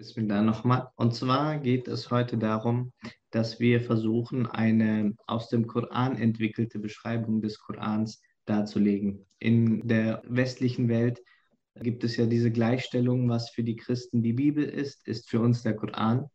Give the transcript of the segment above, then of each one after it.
Bismillah nochmal. Und zwar geht es heute darum, dass wir versuchen, eine aus dem Koran entwickelte Beschreibung des Korans darzulegen. In der westlichen Welt gibt es ja diese Gleichstellung, was für die Christen die Bibel ist, ist für uns der Koran.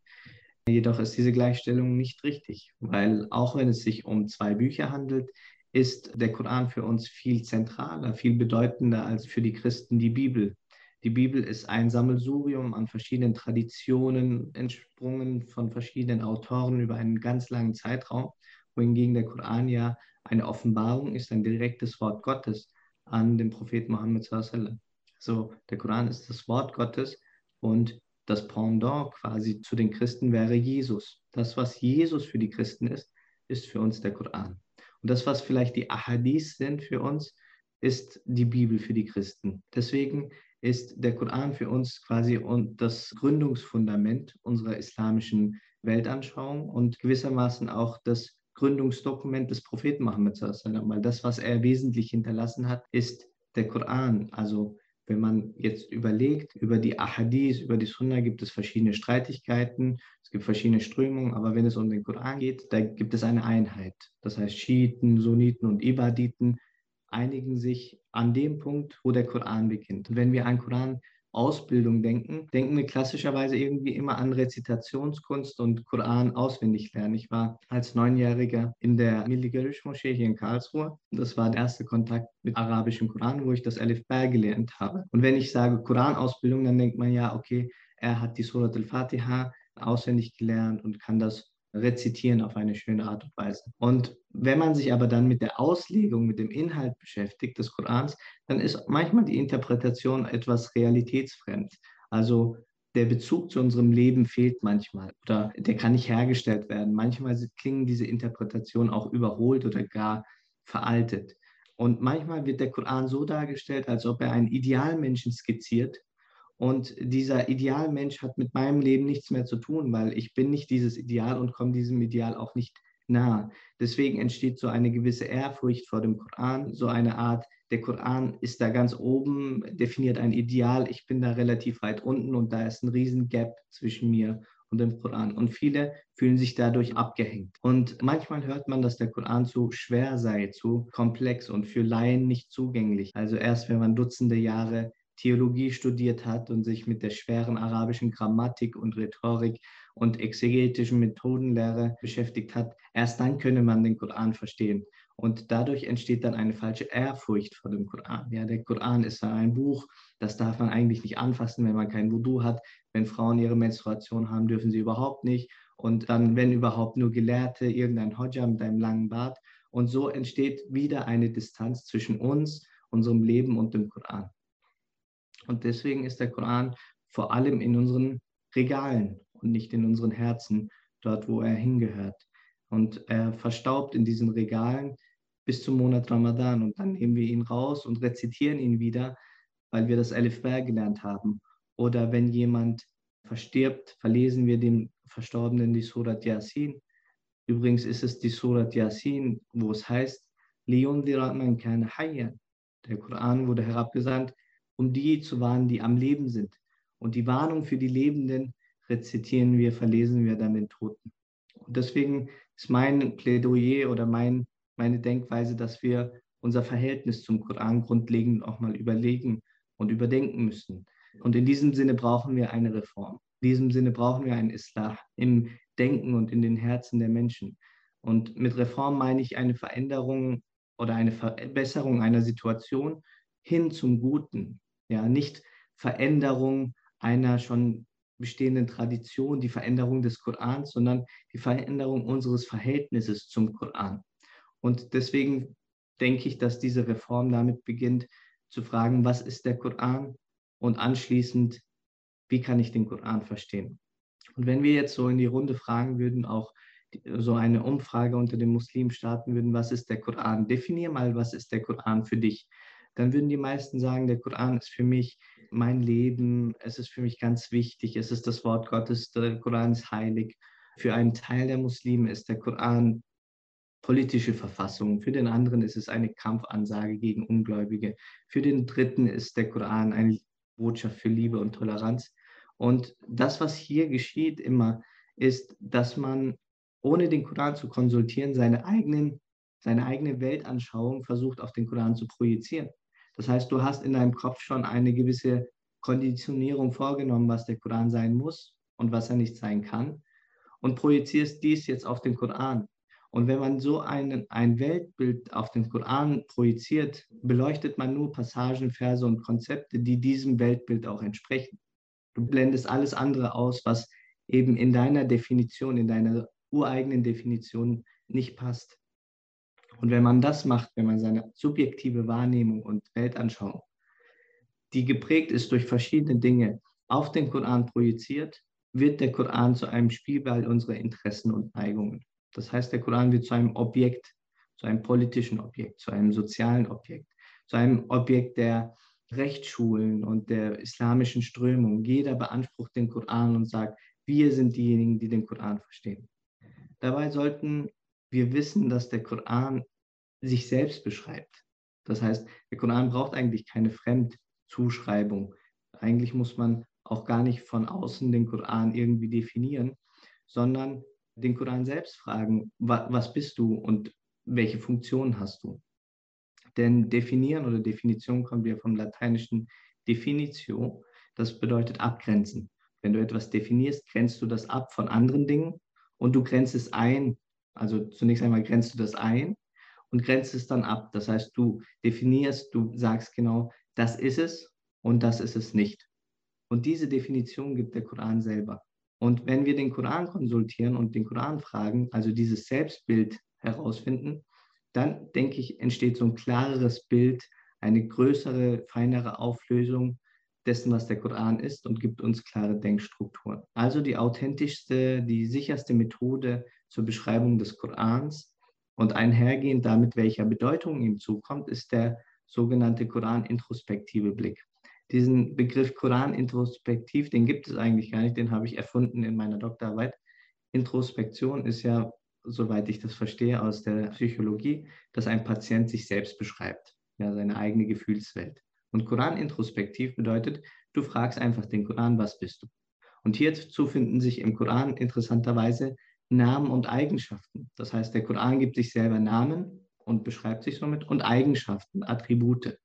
Jedoch ist diese Gleichstellung nicht richtig, weil auch wenn es sich um zwei Bücher handelt, ist der Koran für uns viel zentraler, viel bedeutender als für die Christen die Bibel. Die Bibel ist ein Sammelsurium an verschiedenen Traditionen, entsprungen von verschiedenen Autoren über einen ganz langen Zeitraum, wohingegen der Koran ja eine Offenbarung ist, ein direktes Wort Gottes an den Propheten Mohammed. Also der Koran ist das Wort Gottes und das Pendant quasi zu den Christen wäre Jesus. Das, was Jesus für die Christen ist, ist für uns der Koran. Und das, was vielleicht die Ahadith sind für uns, ist die Bibel für die Christen. Deswegen ist der Koran für uns quasi das Gründungsfundament unserer islamischen Weltanschauung und gewissermaßen auch das Gründungsdokument des Propheten Mohammed, weil das, was er wesentlich hinterlassen hat, ist der Koran. Also wenn man jetzt überlegt, über die Ahadith, über die Sunna gibt es verschiedene Streitigkeiten, es gibt verschiedene Strömungen, aber wenn es um den Koran geht, da gibt es eine Einheit. Das heißt, Schiiten, Sunniten und Ibaditen einigen sich an dem Punkt, wo der Koran beginnt. Und wenn wir an Koran-Ausbildung denken, denken wir klassischerweise irgendwie immer an Rezitationskunst und Koran auswendig lernen. Ich war als Neunjähriger in der Milligerisch-Moschee hier in Karlsruhe. Das war der erste Kontakt mit arabischem Koran, wo ich das Alif Ba gelernt habe. Und wenn ich sage Koran-Ausbildung, dann denkt man ja, okay, er hat die Surat al-Fatiha auswendig gelernt und kann das rezitieren auf eine schöne Art und Weise. Und wenn man sich aber dann mit der Auslegung, mit dem Inhalt beschäftigt des Korans, dann ist manchmal die Interpretation etwas realitätsfremd. Also der Bezug zu unserem Leben fehlt manchmal oder der kann nicht hergestellt werden. Manchmal klingen diese Interpretationen auch überholt oder gar veraltet. Und manchmal wird der Koran so dargestellt, als ob er einen Idealmenschen skizziert, und dieser Idealmensch hat mit meinem Leben nichts mehr zu tun, weil ich bin nicht dieses Ideal und komme diesem Ideal auch nicht nah. Deswegen entsteht so eine gewisse Ehrfurcht vor dem Koran, so eine Art, der Koran ist da ganz oben, definiert ein Ideal, ich bin da relativ weit unten und da ist ein riesen Gap zwischen mir und dem Koran. Und viele fühlen sich dadurch abgehängt. Und manchmal hört man, dass der Koran zu schwer sei, zu komplex und für Laien nicht zugänglich. Also erst wenn man Dutzende Jahre Theologie studiert hat und sich mit der schweren arabischen Grammatik und Rhetorik und exegetischen Methodenlehre beschäftigt hat, erst dann könne man den Koran verstehen. Und dadurch entsteht dann eine falsche Ehrfurcht vor dem Koran. Ja, der Koran ist ein Buch, das darf man eigentlich nicht anfassen, wenn man kein Wudu hat. Wenn Frauen ihre Menstruation haben, dürfen sie überhaupt nicht. Und dann, wenn überhaupt nur Gelehrte, irgendein Hodja mit einem langen Bart. Und so entsteht wieder eine Distanz zwischen uns, unserem Leben und dem Koran. Und deswegen ist der Koran vor allem in unseren Regalen und nicht in unseren Herzen, dort wo er hingehört. Und er verstaubt in diesen Regalen bis zum Monat Ramadan und dann nehmen wir ihn raus und rezitieren ihn wieder, weil wir das Alif Ba gelernt haben. Oder wenn jemand verstirbt, verlesen wir dem Verstorbenen die Surat Yasin. Übrigens ist es die Surat Yasin, wo es heißt, man Der Koran wurde herabgesandt, um die zu warnen, die am Leben sind. Und die Warnung für die Lebenden rezitieren wir, verlesen wir dann den Toten. Und deswegen ist mein Plädoyer oder mein, meine Denkweise, dass wir unser Verhältnis zum Koran grundlegend auch mal überlegen und überdenken müssen. Und in diesem Sinne brauchen wir eine Reform. In diesem Sinne brauchen wir einen Islah im Denken und in den Herzen der Menschen. Und mit Reform meine ich eine Veränderung oder eine Verbesserung einer Situation hin zum Guten, ja, nicht Veränderung einer schon bestehenden Tradition, die Veränderung des Korans, sondern die Veränderung unseres Verhältnisses zum Koran. Und deswegen denke ich, dass diese Reform damit beginnt, zu fragen, was ist der Koran und anschließend, wie kann ich den Koran verstehen. Und wenn wir jetzt so in die Runde fragen würden, auch so eine Umfrage unter den Muslimen starten würden, was ist der Koran? Definier mal, was ist der Koran für dich? Dann würden die meisten sagen, der Koran ist für mich mein Leben, es ist für mich ganz wichtig, es ist das Wort Gottes, der Koran ist heilig. Für einen Teil der Muslime ist der Koran politische Verfassung, für den anderen ist es eine Kampfansage gegen Ungläubige, für den dritten ist der Koran eine Botschaft für Liebe und Toleranz. Und das, was hier geschieht immer, ist, dass man ohne den Koran zu konsultieren, seine, eigenen, seine eigene Weltanschauung versucht auf den Koran zu projizieren. Das heißt, du hast in deinem Kopf schon eine gewisse Konditionierung vorgenommen, was der Koran sein muss und was er nicht sein kann und projizierst dies jetzt auf den Koran. Und wenn man so einen, ein Weltbild auf den Koran projiziert, beleuchtet man nur Passagen, Verse und Konzepte, die diesem Weltbild auch entsprechen. Du blendest alles andere aus, was eben in deiner Definition, in deiner ureigenen Definition nicht passt. Und wenn man das macht, wenn man seine subjektive Wahrnehmung und Weltanschauung, die geprägt ist durch verschiedene Dinge, auf den Koran projiziert, wird der Koran zu einem Spielball unserer Interessen und Neigungen. Das heißt, der Koran wird zu einem Objekt, zu einem politischen Objekt, zu einem sozialen Objekt, zu einem Objekt der Rechtsschulen und der islamischen Strömung. Jeder beansprucht den Koran und sagt, wir sind diejenigen, die den Koran verstehen. Dabei sollten wir wissen, dass der Koran sich selbst beschreibt. Das heißt, der Koran braucht eigentlich keine Fremdzuschreibung. Eigentlich muss man auch gar nicht von außen den Koran irgendwie definieren, sondern den Koran selbst fragen, was bist du und welche Funktion hast du? Denn definieren oder Definition kommt ja vom lateinischen definitio, das bedeutet abgrenzen. Wenn du etwas definierst, grenzt du das ab von anderen Dingen und du grenzt es ein. Also zunächst einmal grenzt du das ein und grenzt es dann ab. Das heißt, du definierst, du sagst genau, das ist es und das ist es nicht. Und diese Definition gibt der Koran selber. Und wenn wir den Koran konsultieren und den Koran fragen, also dieses Selbstbild herausfinden, dann denke ich, entsteht so ein klareres Bild, eine größere, feinere Auflösung dessen, was der Koran ist und gibt uns klare Denkstrukturen. Also die authentischste, die sicherste Methode zur Beschreibung des Korans und einhergehend damit, welcher Bedeutung ihm zukommt, ist der sogenannte Koran-introspektive Blick. Diesen Begriff Koran-introspektiv, den gibt es eigentlich gar nicht, den habe ich erfunden in meiner Doktorarbeit. Introspektion ist ja soweit ich das verstehe aus der Psychologie, dass ein Patient sich selbst beschreibt, ja, seine eigene Gefühlswelt. Und Koran-introspektiv bedeutet, du fragst einfach den Koran, was bist du? Und hierzu finden sich im Koran interessanterweise Namen und Eigenschaften. Das heißt, der Koran gibt sich selber Namen und beschreibt sich somit und Eigenschaften, Attribute.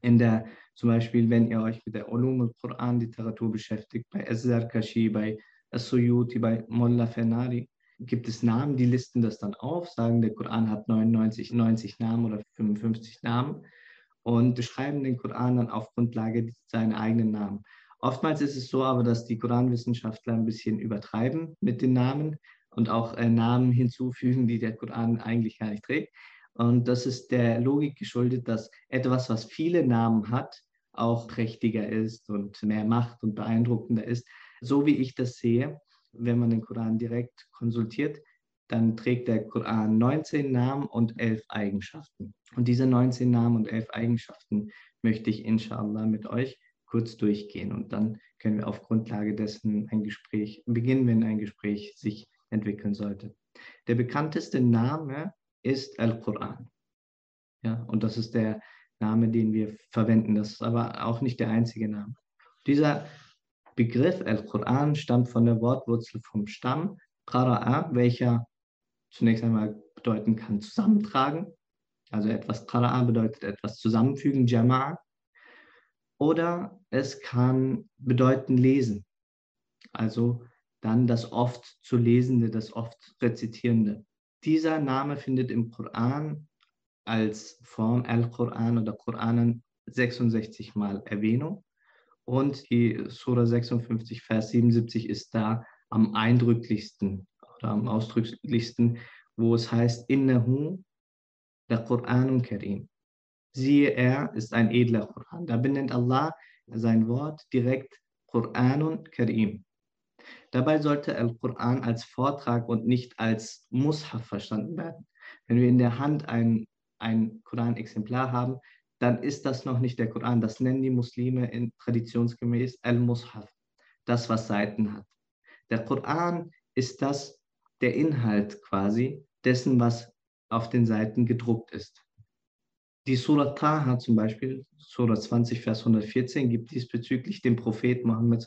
In der, zum Beispiel, wenn ihr euch mit der Ulum al-Quran-Literatur beschäftigt, bei Kashi, bei As-Suyuti, bei Mullah Fenari, gibt es Namen, die listen das dann auf, sagen, der Koran hat 99, 90 Namen oder 55 Namen und beschreiben den Koran dann auf Grundlage seiner eigenen Namen. Oftmals ist es so aber, dass die Koranwissenschaftler ein bisschen übertreiben mit den Namen und auch äh, Namen hinzufügen, die der Koran eigentlich gar nicht trägt. Und das ist der Logik geschuldet, dass etwas, was viele Namen hat, auch prächtiger ist und mehr Macht und beeindruckender ist. So wie ich das sehe, wenn man den Koran direkt konsultiert, dann trägt der Koran 19 Namen und 11 Eigenschaften. Und diese 19 Namen und 11 Eigenschaften möchte ich inshallah mit euch kurz durchgehen. Und dann können wir auf Grundlage dessen ein Gespräch beginnen, wenn ein Gespräch sich entwickeln sollte. Der bekannteste Name ist Al-Quran. Ja, und das ist der Name, den wir verwenden. Das ist aber auch nicht der einzige Name. Dieser Begriff Al-Quran stammt von der Wortwurzel vom Stamm Qara'a, welcher zunächst einmal bedeuten kann zusammentragen. Also etwas Qara'a bedeutet etwas zusammenfügen, Jama'a. Oder es kann bedeuten lesen. Also dann das oft zu lesende, das oft rezitierende. Dieser Name findet im Koran als Form Al-Quran oder Koranen 66 Mal Erwähnung. Und die Sura 56, Vers 77 ist da am eindrücklichsten am ausdrücklichsten, wo es heißt, Innahu der Quranun Karim. Siehe, er ist ein edler Koran. Da benennt Allah sein Wort direkt Quranun Karim. Dabei sollte Al-Quran als Vortrag und nicht als Mushaf verstanden werden. Wenn wir in der Hand ein, ein Koran-Exemplar haben, dann ist das noch nicht der Koran. Das nennen die Muslime in, traditionsgemäß Al-Mushaf, das, was Seiten hat. Der Koran ist das, der Inhalt quasi dessen, was auf den Seiten gedruckt ist. Die Surah Taha zum Beispiel, Surah 20, Vers 114, gibt diesbezüglich dem Prophet Mohammed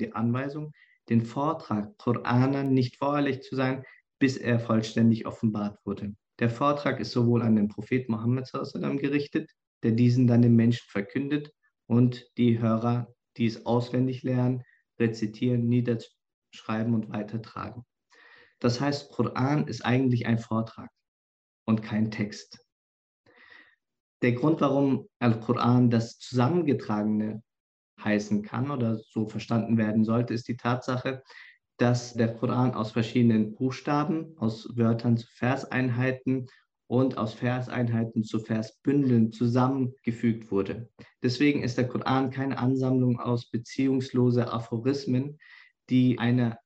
die Anweisung, den Vortrag Koranern nicht vorherlich zu sein, bis er vollständig offenbart wurde. Der Vortrag ist sowohl an den Prophet Mohammed gerichtet, der diesen dann den Menschen verkündet und die Hörer, die es auswendig lernen, rezitieren, niederschreiben und weitertragen. Das heißt, Koran ist eigentlich ein Vortrag und kein Text. Der Grund, warum Al-Quran das Zusammengetragene heißen kann oder so verstanden werden sollte, ist die Tatsache, dass der Koran aus verschiedenen Buchstaben, aus Wörtern zu Verseinheiten und aus Verseinheiten zu Versbündeln zusammengefügt wurde. Deswegen ist der Koran keine Ansammlung aus beziehungslose Aphorismen, die eine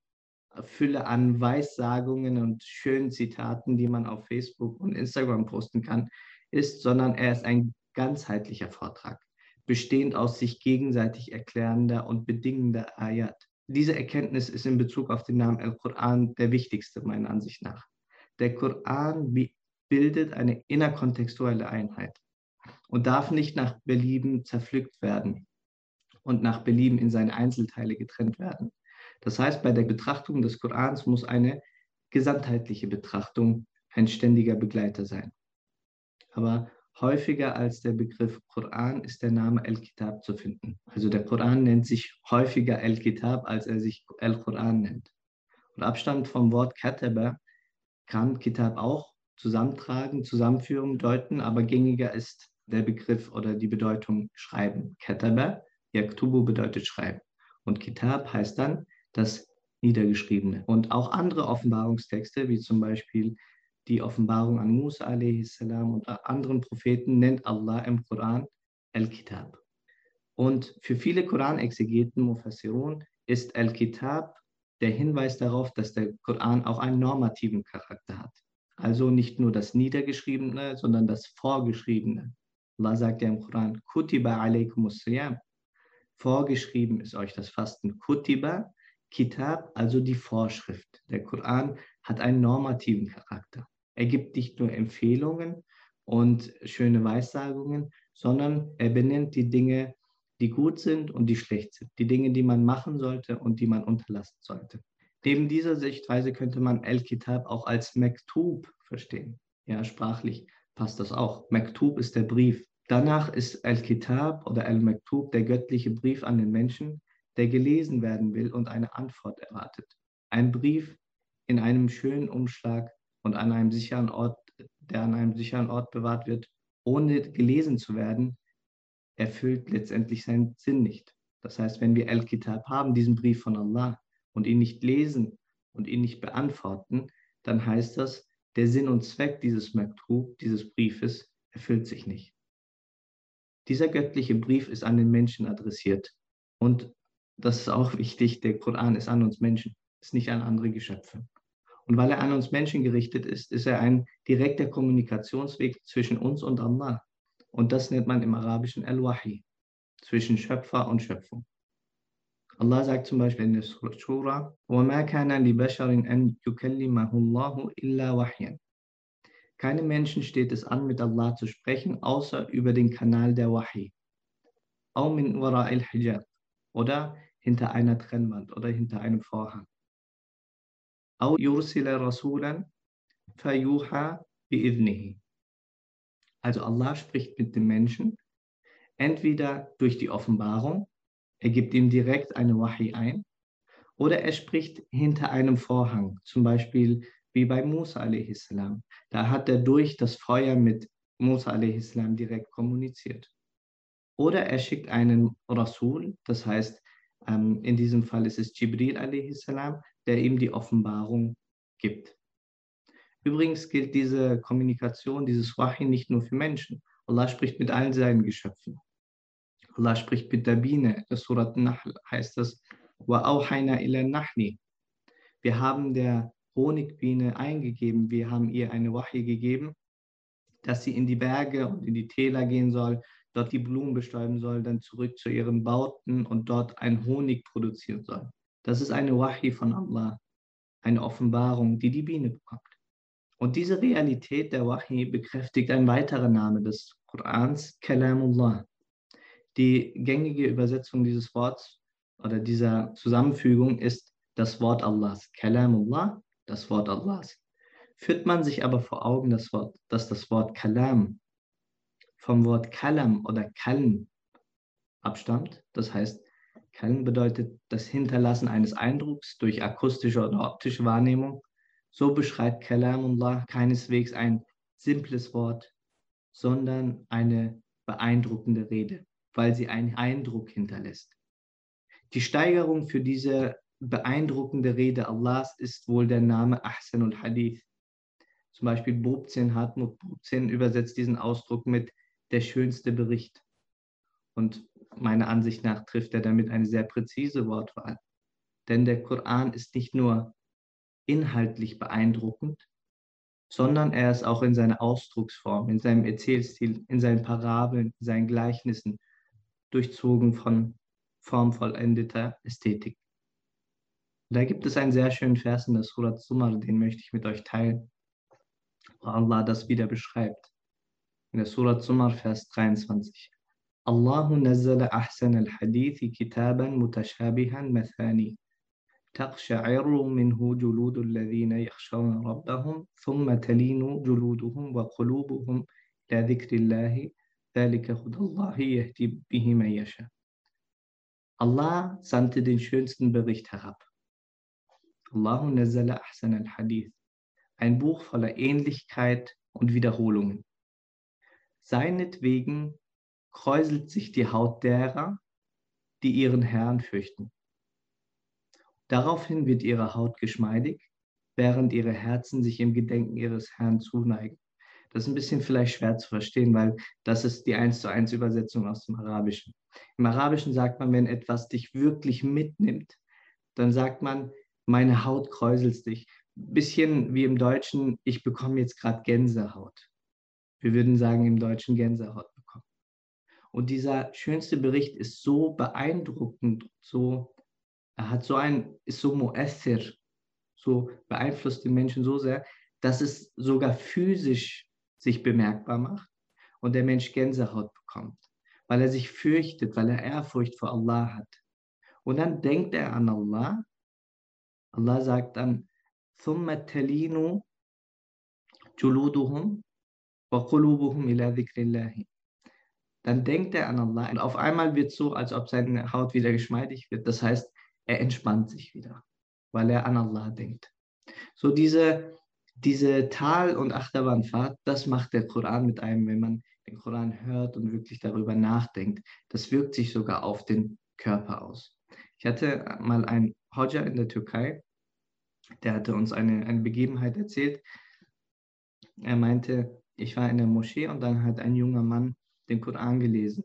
Fülle an Weissagungen und schönen Zitaten, die man auf Facebook und Instagram posten kann, ist, sondern er ist ein ganzheitlicher Vortrag, bestehend aus sich gegenseitig erklärender und bedingender Ayat. Diese Erkenntnis ist in Bezug auf den Namen Al-Quran der wichtigste meiner Ansicht nach. Der Koran bildet eine innerkontextuelle Einheit und darf nicht nach Belieben zerpflückt werden und nach Belieben in seine Einzelteile getrennt werden. Das heißt, bei der Betrachtung des Korans muss eine gesamtheitliche Betrachtung ein ständiger Begleiter sein. Aber häufiger als der Begriff Koran ist der Name El-Kitab zu finden. Also der Koran nennt sich häufiger El-Kitab, als er sich El-Quran nennt. Und Abstand vom Wort Kataba kann Kitab auch zusammentragen, zusammenführen, deuten, aber gängiger ist der Begriff oder die Bedeutung schreiben. Kataba, Yaktubu bedeutet schreiben. Und Kitab heißt dann das Niedergeschriebene. Und auch andere Offenbarungstexte, wie zum Beispiel die Offenbarung an Musa a.s. und anderen Propheten, nennt Allah im Koran Al-Kitab. Und für viele Koranexegeten, Mufassirun, ist Al-Kitab der Hinweis darauf, dass der Koran auch einen normativen Charakter hat. Also nicht nur das Niedergeschriebene, sondern das Vorgeschriebene. Allah sagt ja im Koran, Kutiba alaykum Vorgeschrieben ist euch das Fasten. Kutiba Kitab, also die Vorschrift. Der Koran hat einen normativen Charakter. Er gibt nicht nur Empfehlungen und schöne Weissagungen, sondern er benennt die Dinge, die gut sind und die schlecht sind. Die Dinge, die man machen sollte und die man unterlassen sollte. Neben dieser Sichtweise könnte man El-Kitab auch als Mektub verstehen. Ja, sprachlich passt das auch. Mektub ist der Brief. Danach ist El-Kitab oder El-Mektub der göttliche Brief an den Menschen, der gelesen werden will und eine Antwort erwartet. Ein Brief in einem schönen Umschlag und an einem sicheren Ort, der an einem sicheren Ort bewahrt wird, ohne gelesen zu werden, erfüllt letztendlich seinen Sinn nicht. Das heißt, wenn wir El-Kitab haben, diesen Brief von Allah, und ihn nicht lesen und ihn nicht beantworten, dann heißt das, der Sinn und Zweck dieses Maktub, dieses Briefes, erfüllt sich nicht. Dieser göttliche Brief ist an den Menschen adressiert. Und das ist auch wichtig, der Koran ist an uns Menschen, ist nicht an andere Geschöpfe. Und weil er an uns Menschen gerichtet ist, ist er ein direkter Kommunikationsweg zwischen uns und Allah. Und das nennt man im Arabischen Al-Wahi, zwischen Schöpfer und Schöpfung. Allah sagt zum Beispiel in der Surah, وَمَا كَانَ لِبَشَرٍ أَن يُكَلِّمَهُ اللَّهُ إِلَّا وَحْيًا Keine Menschen steht es an, mit Allah zu sprechen, außer über den Kanal der Wahi. أو من وراء الحجاب oder hinter einer Trennwand oder hinter einem Vorhang. أو يرسل رسولا فيوحى بإذنه. Also Allah spricht mit dem Menschen, entweder durch die Offenbarung, er gibt ihm direkt eine Wahi ein, oder er spricht hinter einem Vorhang, zum Beispiel wie bei Musa a.s. Da hat er durch das Feuer mit Musa a.s. direkt kommuniziert. Oder er schickt einen Rasul, das heißt, ähm, in diesem Fall ist es Jibril a.s., der ihm die Offenbarung gibt. Übrigens gilt diese Kommunikation, dieses Wahi nicht nur für Menschen. Allah spricht mit allen seinen Geschöpfen. Allah spricht mit der Biene. In Surat Nahl heißt das, وَأَوْحَيْنَا إِلَى النَّحْلِ Wir haben der Honigbiene eingegeben, wir haben ihr eine Wahi gegeben, dass sie in die Berge und in die Täler gehen soll, dort die Blumen bestäuben soll, dann zurück zu ihren Bauten und dort ein Honig produzieren soll. Das ist eine Wahi von Allah, eine Offenbarung, die die Biene bekommt. Und diese Realität der Wahi bekräftigt ein weiterer Name des Korans Kalamullah. Die gängige Übersetzung dieses Worts oder dieser Zusammenfügung ist das Wort Allahs. Kalamullah, das Wort Allahs. Führt man sich aber vor Augen, das Wort, dass das Wort Kalam vom Wort Kalam oder Kalm abstammt, das heißt, Kalm bedeutet das Hinterlassen eines Eindrucks durch akustische oder optische Wahrnehmung. So beschreibt Kalamullah keineswegs ein simples Wort, sondern eine beeindruckende Rede, weil sie einen Eindruck hinterlässt. Die Steigerung für diese beeindruckende Rede Allahs ist wohl der Name Ahsan und Hadith. Zum Beispiel Bobzin Hartmut Bobzin übersetzt diesen Ausdruck mit der schönste Bericht. Und meiner Ansicht nach trifft er damit eine sehr präzise Wortwahl. Denn der Koran ist nicht nur inhaltlich beeindruckend, sondern er ist auch in seiner Ausdrucksform, in seinem Erzählstil, in seinen Parabeln, in seinen Gleichnissen durchzogen von formvollendeter Ästhetik. Da gibt es einen sehr schönen Vers in der Surat Sumar, den möchte ich mit euch teilen, wo Allah das wieder beschreibt. In der Surat Sumar, Vers 23. الله نزل أحسن الحديث كتابا متشابها مثاني تقشعر منه جلود الذين يخشون ربهم ثم تلين جلودهم وقلوبهم إلى ذكر الله ذلك هدى الله يهدي به من يشاء Allah sandte den schönsten Bericht herab. Allahu nazzala ahsan al-Hadith. Ein Buch voller Ähnlichkeit und Wiederholungen. Seinetwegen kräuselt sich die Haut derer, die ihren Herrn fürchten. Daraufhin wird ihre Haut geschmeidig, während ihre Herzen sich im Gedenken ihres Herrn zuneigen. Das ist ein bisschen vielleicht schwer zu verstehen, weil das ist die 1 zu 1 Übersetzung aus dem Arabischen. Im Arabischen sagt man, wenn etwas dich wirklich mitnimmt, dann sagt man, meine Haut kräuselt sich. Bisschen wie im Deutschen, ich bekomme jetzt gerade Gänsehaut Wir würden sagen im Deutschen Gänsehaut bekommen. Und dieser schönste Bericht ist so beeindruckend, so, er hat so ein, ist so mu'athir, so beeinflusst den Menschen so sehr, dass es sogar physisch sich bemerkbar macht und der Mensch Gänsehaut bekommt, weil er sich fürchtet, weil er Ehrfurcht vor Allah hat. Und dann denkt er an Allah. Allah sagt dann, ثم تلين جلودهم وقلوبهم إلى ذكر الله dann denkt er an Allah. Und auf einmal wird es so, als ob seine Haut wieder geschmeidig wird. Das heißt, er entspannt sich wieder, weil er an Allah denkt. So diese, diese Tal- und Achterbahnfahrt, das macht der Koran mit einem, wenn man den Koran hört und wirklich darüber nachdenkt. Das wirkt sich sogar auf den Körper aus. Ich hatte mal einen Hodja in der Türkei, der hatte uns eine, eine Begebenheit erzählt. Er meinte, ich war in der Moschee und dann hat ein junger Mann den Koran gelesen.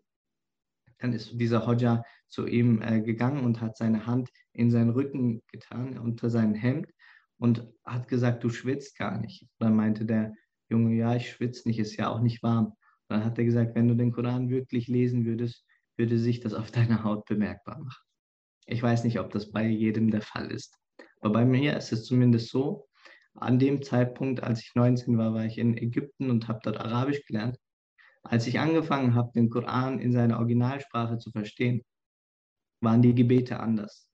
Dann ist dieser Hodja zu ihm äh, gegangen und hat seine Hand in seinen Rücken getan, unter seinem Hemd und hat gesagt, du schwitzt gar nicht. Dann meinte der Junge, ja, ich schwitze nicht, ist ja auch nicht warm. Dann hat er gesagt, wenn du den Koran wirklich lesen würdest, würde sich das auf deiner Haut bemerkbar machen. Ich weiß nicht, ob das bei jedem der Fall ist. Aber bei mir ist es zumindest so, an dem Zeitpunkt, als ich 19 war, war ich in Ägypten und habe dort Arabisch gelernt. Als ich angefangen habe, den Koran in seiner Originalsprache zu verstehen, waren die Gebete anders.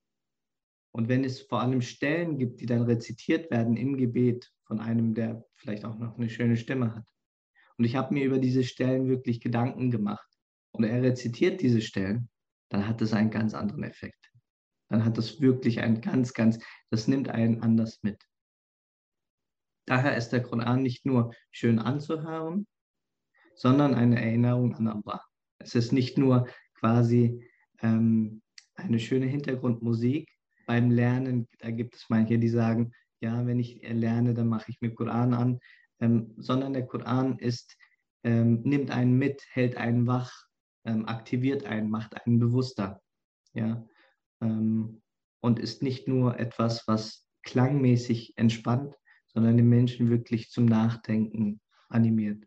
Und wenn es vor allem Stellen gibt, die dann rezitiert werden im Gebet von einem, der vielleicht auch noch eine schöne Stimme hat. Und ich habe mir über diese Stellen wirklich Gedanken gemacht. Und er rezitiert diese Stellen, dann hat es einen ganz anderen Effekt. Dann hat das wirklich ein ganz, ganz, das nimmt einen anders mit. Daher ist der Koran nicht nur schön anzuhören, sondern eine Erinnerung an Allah. Es ist nicht nur quasi ähm, eine schöne Hintergrundmusik beim Lernen. Da gibt es manche, die sagen, ja, wenn ich lerne, dann mache ich mir Koran an, ähm, sondern der Koran ist, ähm, nimmt einen mit, hält einen wach, ähm, aktiviert einen, macht einen bewusster. Ja? Ähm, und ist nicht nur etwas, was klangmäßig entspannt, sondern den Menschen wirklich zum Nachdenken animiert.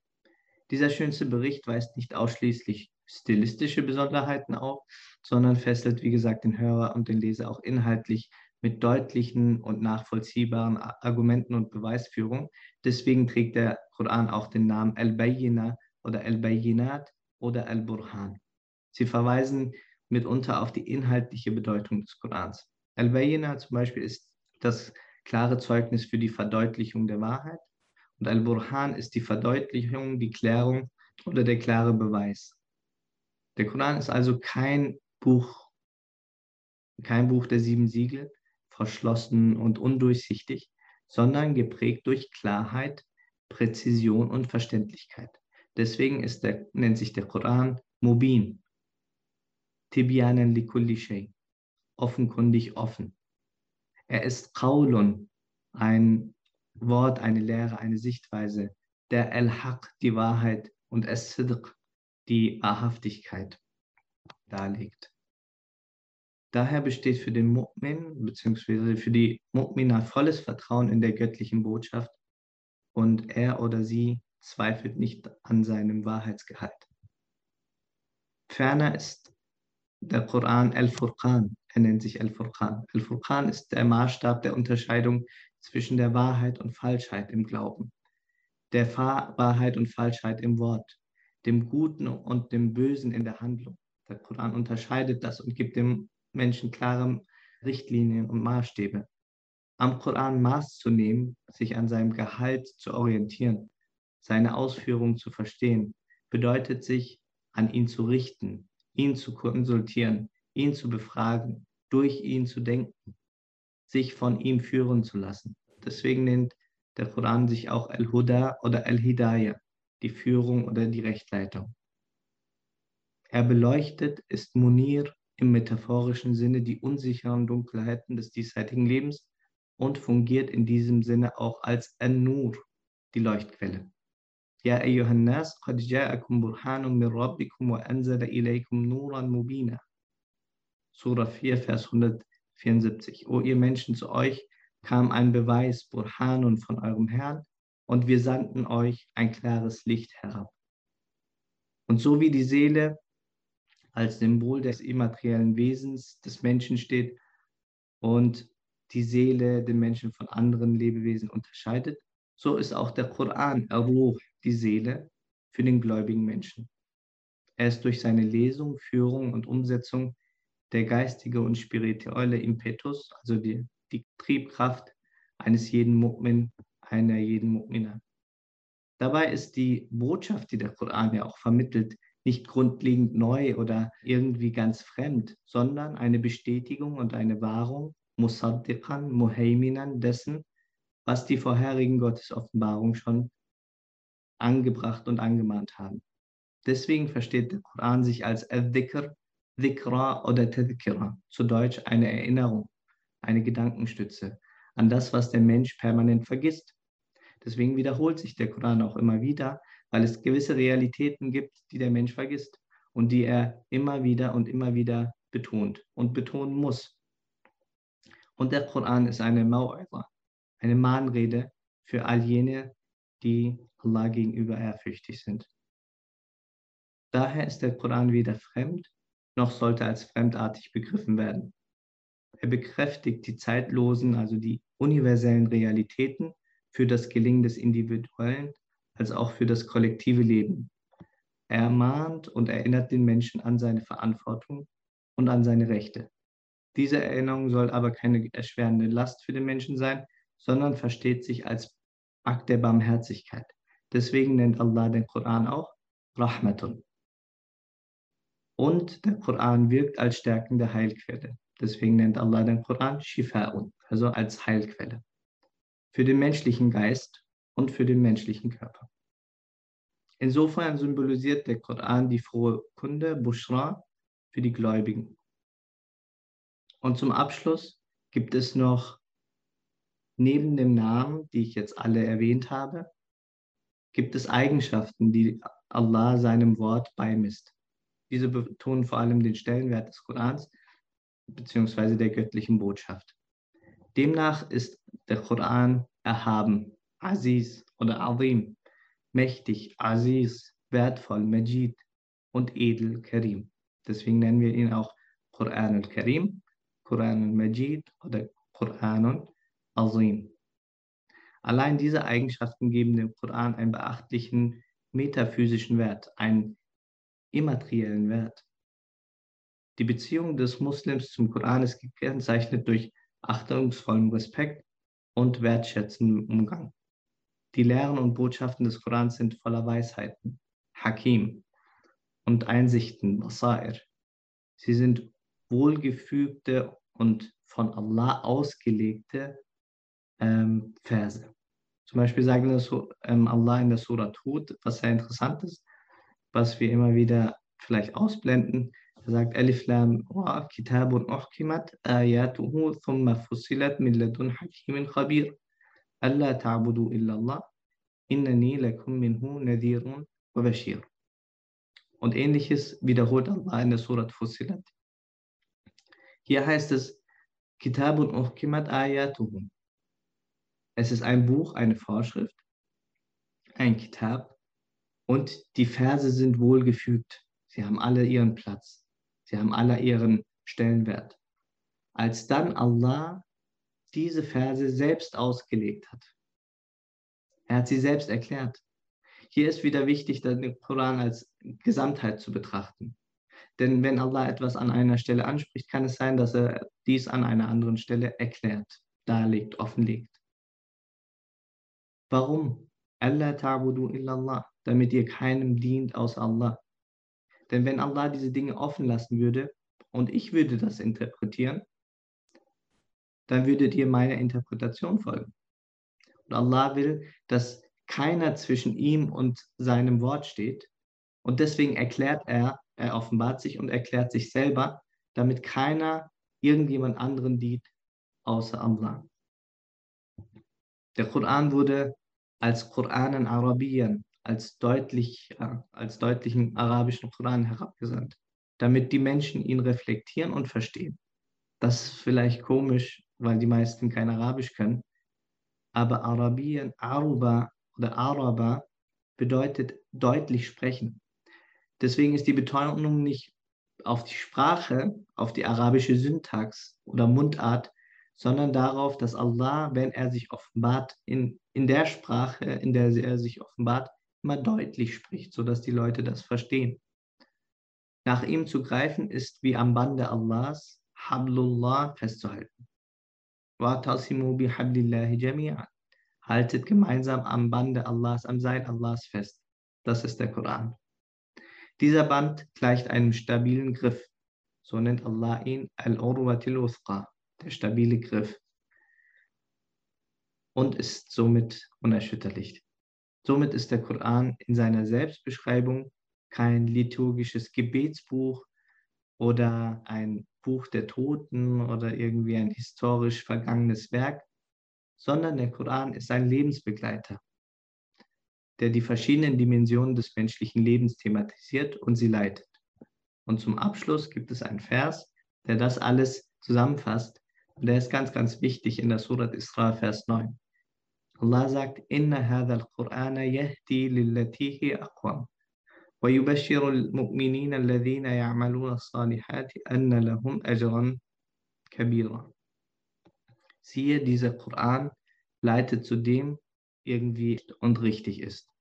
Dieser schönste Bericht weist nicht ausschließlich stilistische Besonderheiten auf, sondern fesselt, wie gesagt, den Hörer und den Leser auch inhaltlich mit deutlichen und nachvollziehbaren Argumenten und Beweisführung. Deswegen trägt der Koran auch den Namen Al-Bayyina oder Al-Bayinat oder Al-Burhan. Sie verweisen mitunter auf die inhaltliche Bedeutung des Korans. Al-Bayinat zum Beispiel ist das klare Zeugnis für die Verdeutlichung der Wahrheit und Al-Burhan ist die Verdeutlichung, die Klärung oder der klare Beweis. Der Koran ist also kein Buch, kein Buch der sieben Siegel, verschlossen und undurchsichtig, sondern geprägt durch Klarheit, Präzision und Verständlichkeit. Deswegen ist der, nennt sich der Koran Mubin, Tibyanan likulli shay, offenkundig offen. Er ist Qaulun, ein Wort, eine Lehre, eine Sichtweise, der El-Haq, die Wahrheit, und Es-Sidq, die Wahrhaftigkeit, darlegt. Daher besteht für den Mu'min bzw. für die Mu'mina volles Vertrauen in der göttlichen Botschaft und er oder sie zweifelt nicht an seinem Wahrheitsgehalt. Ferner ist der Koran Al-Furqan, er nennt sich Al-Furqan. Al-Furqan ist der Maßstab der Unterscheidung zwischen der Wahrheit und Falschheit im Glauben, der Wahrheit und Falschheit im Wort, dem Guten und dem Bösen in der Handlung. Der Koran unterscheidet das und gibt dem Menschen klare Richtlinien und Maßstäbe. Am Koran Maß zu nehmen, sich an seinem Gehalt zu orientieren, seine Ausführungen zu verstehen, bedeutet sich an ihn zu richten, ihn zu konsultieren, ihn zu befragen, durch ihn zu denken, sich von ihm führen zu lassen. Deswegen nennt der Koran sich auch Al-Huda oder Al-Hidayah, die Führung oder die Rechtleitung. Er beleuchtet, ist Munir im metaphorischen Sinne die unsicheren Dunkelheiten des diesseitigen Lebens und fungiert in diesem Sinne auch als An-Nur, die Leuchtquelle. Ja, nas, qad ja'akum burhanun min rabbikum wa anzala ilaykum nuran mubina. Surah 4, Vers 174. O ihr Menschen, zu euch kam ein Beweis, Burhanun von eurem Herrn, und wir sandten euch ein klares Licht herab. Und so wie die Seele als Symbol des immateriellen Wesens des Menschen steht und die Seele den Menschen von anderen Lebewesen unterscheidet, so ist auch der Koran, Ruh, die Seele für den gläubigen Menschen. Er ist durch seine Lesung, Führung und Umsetzung der geistige und spirituelle Impetus, also die, die Triebkraft eines jeden Mu'min, einer jeden Mu'mina. Dabei ist die Botschaft, die der Koran ja auch vermittelt, nicht grundlegend neu oder irgendwie ganz fremd, sondern eine Bestätigung und eine Wahrung, Musaddiqan, Muhaiminan, dessen, was die vorherigen Gottesoffenbarungen schon angebracht und angemahnt haben. Deswegen versteht der Koran sich als Al-Dhikr, Dhikra oder Tadhkira, zu Deutsch eine Erinnerung, eine Gedankenstütze an das, was der Mensch permanent vergisst. Deswegen wiederholt sich der Koran auch immer wieder, weil es gewisse Realitäten gibt, die der Mensch vergisst und die er immer wieder und immer wieder betont und betonen muss. Und der Koran ist eine Mau'idha, eine Mahnrede für all jene, die Allah gegenüber ehrfürchtig sind. Daher ist der Koran weder fremd, noch sollte als fremdartig begriffen werden. Er bekräftigt die zeitlosen, also die universellen Realitäten für das Gelingen des Individuellen als auch für das kollektive Leben. Er ermahnt und erinnert den Menschen an seine Verantwortung und an seine Rechte. Diese Erinnerung soll aber keine erschwerende Last für den Menschen sein, sondern versteht sich als Akt der Barmherzigkeit. Deswegen nennt Allah den Koran auch Rahmatun. Und der Koran wirkt als stärkende Heilquelle. Deswegen nennt Allah den Koran Shifa'un, also als Heilquelle. Für den menschlichen Geist und für den menschlichen Körper. Insofern symbolisiert der Koran die frohe Kunde, Bushra, für die Gläubigen. Und zum Abschluss gibt es noch neben dem Namen, die ich jetzt alle erwähnt habe, gibt es Eigenschaften, die Allah seinem Wort beimisst. Diese betonen vor allem den Stellenwert des Korans bzw. der göttlichen Botschaft. Demnach ist der Koran erhaben, Aziz oder Azim, mächtig, Aziz, wertvoll, Majid und edel, Karim. Deswegen nennen wir ihn auch Quran al-Karim, Quran al-Majid oder Quran al-Azim. Allein diese Eigenschaften geben dem Koran einen beachtlichen metaphysischen Wert, einen immateriellen Wert. Die Beziehung des Muslims zum Koran ist gekennzeichnet durch achtungsvollen Respekt und wertschätzenden Umgang. Die Lehren und Botschaften des Korans sind voller Weisheiten, Hakim, und Einsichten, Basair. Sie sind wohlgefügte und von Allah ausgelegte ähm, Verse. Zum Beispiel das ähm, Allah in der Surah Hud, was sehr interessant ist, was wir immer wieder vielleicht ausblenden. Er sagt Alif Lam Kitabun uhkimat ayatuhu thumma fusilat min hakimin khabir. Alla ta'budu illa Allah. Innani lakum minhu nadhirun wa. Und ähnliches wiederholt Allah in der Surat Fusilat. Hier heißt es Kitabun uhkimat ayatuhu. Es ist ein Buch, eine Vorschrift, ein Kitab und die Verse sind wohlgefügt. Sie haben alle ihren Platz. Sie haben alle ihren Stellenwert. Als dann Allah diese Verse selbst ausgelegt hat. Er hat sie selbst erklärt. Hier ist wieder wichtig, den Koran als Gesamtheit zu betrachten. Denn wenn Allah etwas an einer Stelle anspricht, kann es sein, dass er dies an einer anderen Stelle erklärt, darlegt, offenlegt. Warum? Allah ta'budu illallah, damit ihr keinem dient außer Allah. Denn wenn Allah diese Dinge offen lassen würde und ich würde das interpretieren, dann würdet ihr meiner Interpretation folgen. Und Allah will, dass keiner zwischen ihm und seinem Wort steht. Und deswegen erklärt er, er offenbart sich und erklärt sich selber, damit keiner irgendjemand anderen dient außer Allah. Der Koran wurde als Koran in Arabien, als, deutlich, äh, als deutlichen arabischen Koran herabgesandt, damit die Menschen ihn reflektieren und verstehen. Das ist vielleicht komisch, weil die meisten kein Arabisch können, aber Arabien, Aruba oder Araba bedeutet deutlich sprechen. Deswegen ist die Betonung nicht auf die Sprache, auf die arabische Syntax oder Mundart, sondern darauf, dass Allah, wenn er sich offenbart, in, in der Sprache, in der er sich offenbart, immer deutlich spricht, sodass die Leute das verstehen. Nach ihm zu greifen ist wie am Bande Allahs, Hablullah, festzuhalten. Haltet gemeinsam am Bande Allahs, am Seil Allahs fest. Das ist der Koran. Dieser Band gleicht einem stabilen Griff. So nennt Allah ihn Al-Urwatil Uthqa, der stabile Griff und ist somit unerschütterlich. Somit ist der Koran in seiner Selbstbeschreibung kein liturgisches Gebetsbuch oder ein Buch der Toten oder irgendwie ein historisch vergangenes Werk, sondern der Koran ist ein Lebensbegleiter, der die verschiedenen Dimensionen des menschlichen Lebens thematisiert und sie leitet. Und zum Abschluss gibt es einen Vers, der das alles zusammenfasst und der ist ganz, ganz wichtig in der Surat Isra, Vers 9. Allah sagt, Inna hadha al-Qur'ana yahdi lillati hi aqwam. ويبشر المؤمنين الذين يعملون الصالحات أن لهم أجرا كبيرا. Siehe, dieser Koran leitet zu dem irgendwie und richtig ist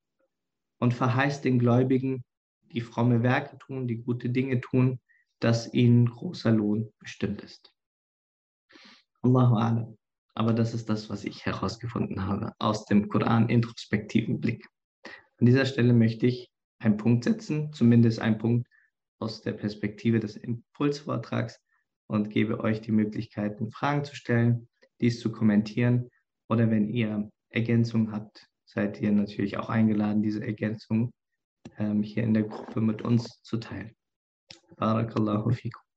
und verheißt den Gläubigen, die fromme Werke tun, die gute Dinge tun, dass ihnen großer Lohn bestimmt ist. Allahu Alam. Aber das ist das, was ich herausgefunden habe aus dem Koran-introspektiven Blick. An dieser Stelle möchte ich einen Punkt setzen, zumindest einen Punkt aus der Perspektive des Impulsvortrags und gebe euch die Möglichkeiten, Fragen zu stellen, dies zu kommentieren oder wenn ihr Ergänzungen habt, seid ihr natürlich auch eingeladen, diese Ergänzung ähm, hier in der Gruppe mit uns zu teilen. Barakallahu fikum.